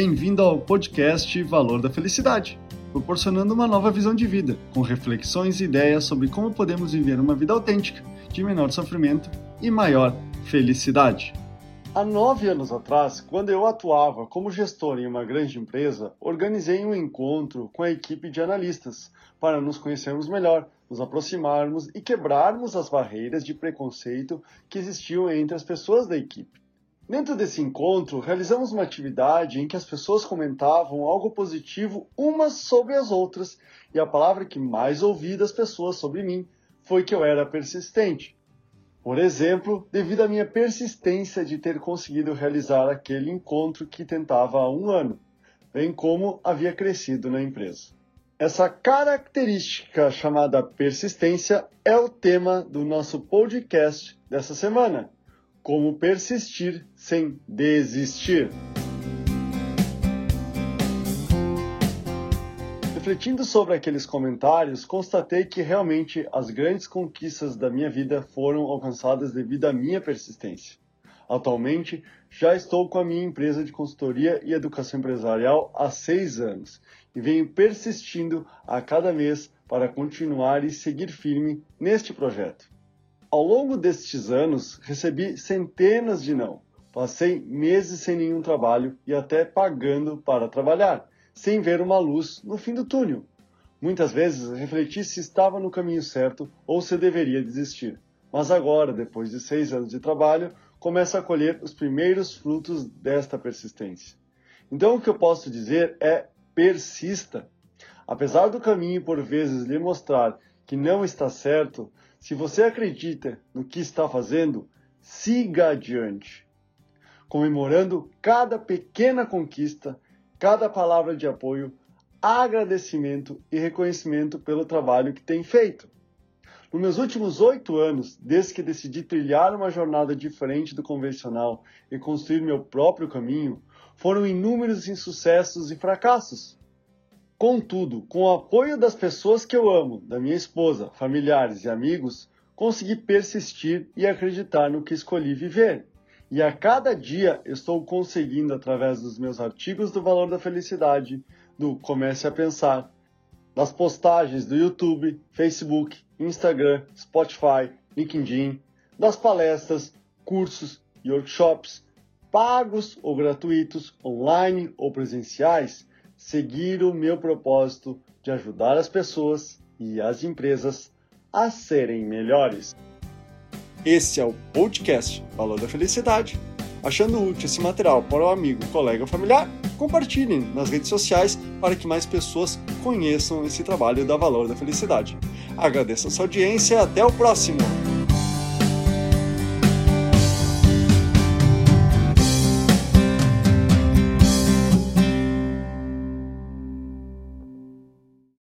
Bem-vindo ao podcast Valor da Felicidade, proporcionando uma nova visão de vida, com reflexões e ideias sobre como podemos viver uma vida autêntica, de menor sofrimento e maior felicidade. Há nove anos atrás, quando eu atuava como gestor em uma grande empresa, organizei um encontro com a equipe de analistas para nos conhecermos melhor, nos aproximarmos e quebrarmos as barreiras de preconceito que existiam entre as pessoas da equipe. Dentro desse encontro, realizamos uma atividade em que as pessoas comentavam algo positivo umas sobre as outras, e a palavra que mais ouvi das pessoas sobre mim foi que eu era persistente. Por exemplo, devido à minha persistência de ter conseguido realizar aquele encontro que tentava há um ano, bem como havia crescido na empresa. Essa característica chamada persistência é o tema do nosso podcast dessa semana. Como persistir sem desistir. Refletindo sobre aqueles comentários, constatei que realmente as grandes conquistas da minha vida foram alcançadas devido à minha persistência. Atualmente, já estou com a minha empresa de consultoria e educação empresarial há seis anos e venho persistindo a cada mês para continuar e seguir firme neste projeto. Ao longo destes anos, recebi centenas de não. Passei meses sem nenhum trabalho e até pagando para trabalhar, sem ver uma luz no fim do túnel. Muitas vezes refleti se estava no caminho certo ou se deveria desistir. Mas agora, depois de seis anos de trabalho, começo a colher os primeiros frutos desta persistência. Então, o que eu posso dizer é persista. Apesar do caminho por vezes lhe mostrar que não está certo, se você acredita no que está fazendo, siga adiante, comemorando cada pequena conquista, cada palavra de apoio, agradecimento e reconhecimento pelo trabalho que tem feito. Nos meus últimos oito anos, desde que decidi trilhar uma jornada diferente do convencional e construir meu próprio caminho, foram inúmeros insucessos e fracassos. Contudo, com o apoio das pessoas que eu amo, da minha esposa, familiares e amigos, consegui persistir e acreditar no que escolhi viver. E a cada dia estou conseguindo, através dos meus artigos do Valor da Felicidade, do Comece a Pensar, das postagens do YouTube, Facebook, Instagram, Spotify, LinkedIn, das palestras, cursos e workshops, pagos ou gratuitos, online ou presenciais, seguir o meu propósito de ajudar as pessoas e as empresas a serem melhores. Esse é o podcast Valor da Felicidade. Achando útil esse material para o amigo, colega ou familiar, compartilhem nas redes sociais para que mais pessoas conheçam esse trabalho da Valor da Felicidade. Agradeço a sua audiência e até o próximo!